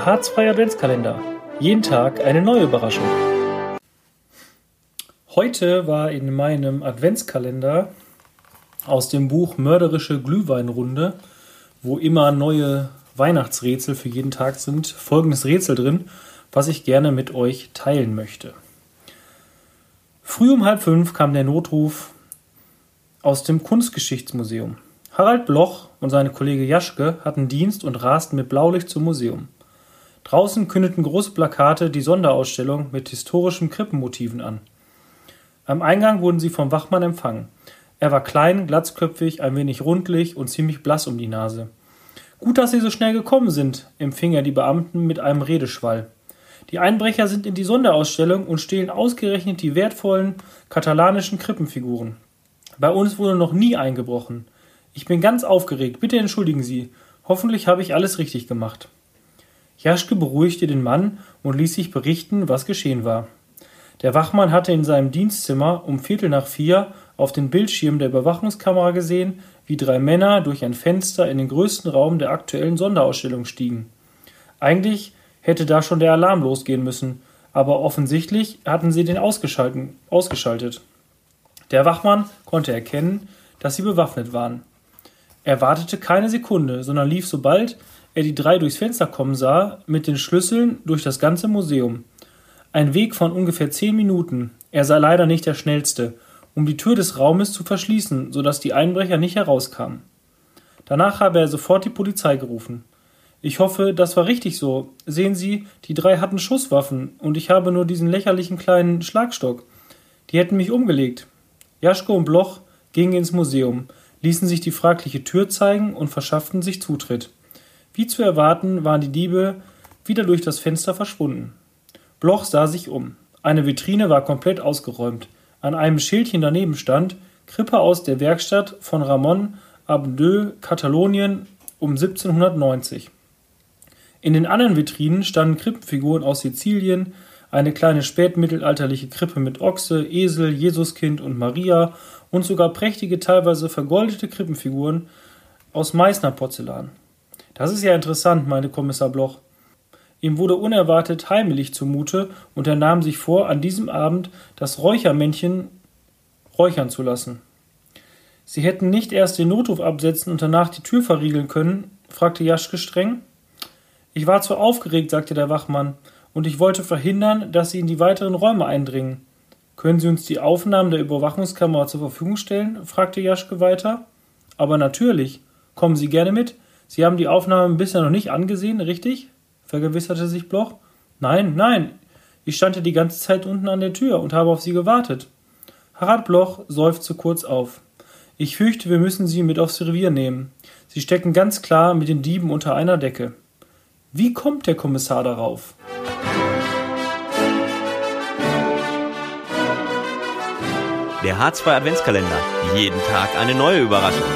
Der Harzfreie Adventskalender. Jeden Tag eine neue Überraschung. Heute war in meinem Adventskalender aus dem Buch Mörderische Glühweinrunde, wo immer neue Weihnachtsrätsel für jeden Tag sind, folgendes Rätsel drin, was ich gerne mit euch teilen möchte. Früh um halb fünf kam der Notruf aus dem Kunstgeschichtsmuseum. Harald Bloch und seine Kollege Jaschke hatten Dienst und rasten mit Blaulicht zum Museum. Draußen kündeten große Plakate die Sonderausstellung mit historischen Krippenmotiven an. Am Eingang wurden sie vom Wachmann empfangen. Er war klein, glatzköpfig, ein wenig rundlich und ziemlich blass um die Nase. Gut, dass Sie so schnell gekommen sind, empfing er die Beamten mit einem Redeschwall. Die Einbrecher sind in die Sonderausstellung und stehlen ausgerechnet die wertvollen katalanischen Krippenfiguren. Bei uns wurde noch nie eingebrochen. Ich bin ganz aufgeregt, bitte entschuldigen Sie. Hoffentlich habe ich alles richtig gemacht. Jaschke beruhigte den Mann und ließ sich berichten, was geschehen war. Der Wachmann hatte in seinem Dienstzimmer um Viertel nach vier auf den Bildschirm der Überwachungskamera gesehen, wie drei Männer durch ein Fenster in den größten Raum der aktuellen Sonderausstellung stiegen. Eigentlich hätte da schon der Alarm losgehen müssen, aber offensichtlich hatten sie den ausgeschaltet. Der Wachmann konnte erkennen, dass sie bewaffnet waren. Er wartete keine Sekunde, sondern lief, sobald er die drei durchs Fenster kommen sah, mit den Schlüsseln durch das ganze Museum. Ein Weg von ungefähr zehn Minuten. Er sei leider nicht der schnellste, um die Tür des Raumes zu verschließen, so dass die Einbrecher nicht herauskamen. Danach habe er sofort die Polizei gerufen. Ich hoffe, das war richtig so. Sehen Sie, die drei hatten Schusswaffen und ich habe nur diesen lächerlichen kleinen Schlagstock. Die hätten mich umgelegt. Jaschko und Bloch gingen ins Museum, ließen sich die fragliche Tür zeigen und verschafften sich Zutritt. Wie zu erwarten, waren die Diebe wieder durch das Fenster verschwunden. Bloch sah sich um. Eine Vitrine war komplett ausgeräumt. An einem Schildchen daneben stand Krippe aus der Werkstatt von Ramon Abdeu, Katalonien um 1790. In den anderen Vitrinen standen Krippenfiguren aus Sizilien, eine kleine spätmittelalterliche Krippe mit Ochse, Esel, Jesuskind und Maria und sogar prächtige, teilweise vergoldete Krippenfiguren aus Meißner Porzellan. Das ist ja interessant, meinte Kommissar Bloch. Ihm wurde unerwartet heimelig zumute und er nahm sich vor, an diesem Abend das Räuchermännchen räuchern zu lassen. Sie hätten nicht erst den Notruf absetzen und danach die Tür verriegeln können? fragte Jaschke streng. Ich war zu aufgeregt, sagte der Wachmann, und ich wollte verhindern, dass Sie in die weiteren Räume eindringen. Können Sie uns die Aufnahmen der Überwachungskamera zur Verfügung stellen? fragte Jaschke weiter. Aber natürlich. Kommen Sie gerne mit. Sie haben die Aufnahmen bisher noch nicht angesehen, richtig? vergewisserte sich Bloch. Nein, nein. Ich stand ja die ganze Zeit unten an der Tür und habe auf Sie gewartet. Harald Bloch seufzte kurz auf. Ich fürchte, wir müssen Sie mit aufs Revier nehmen. Sie stecken ganz klar mit den Dieben unter einer Decke. Wie kommt der Kommissar darauf? Der Harzfreie Adventskalender. Jeden Tag eine neue Überraschung.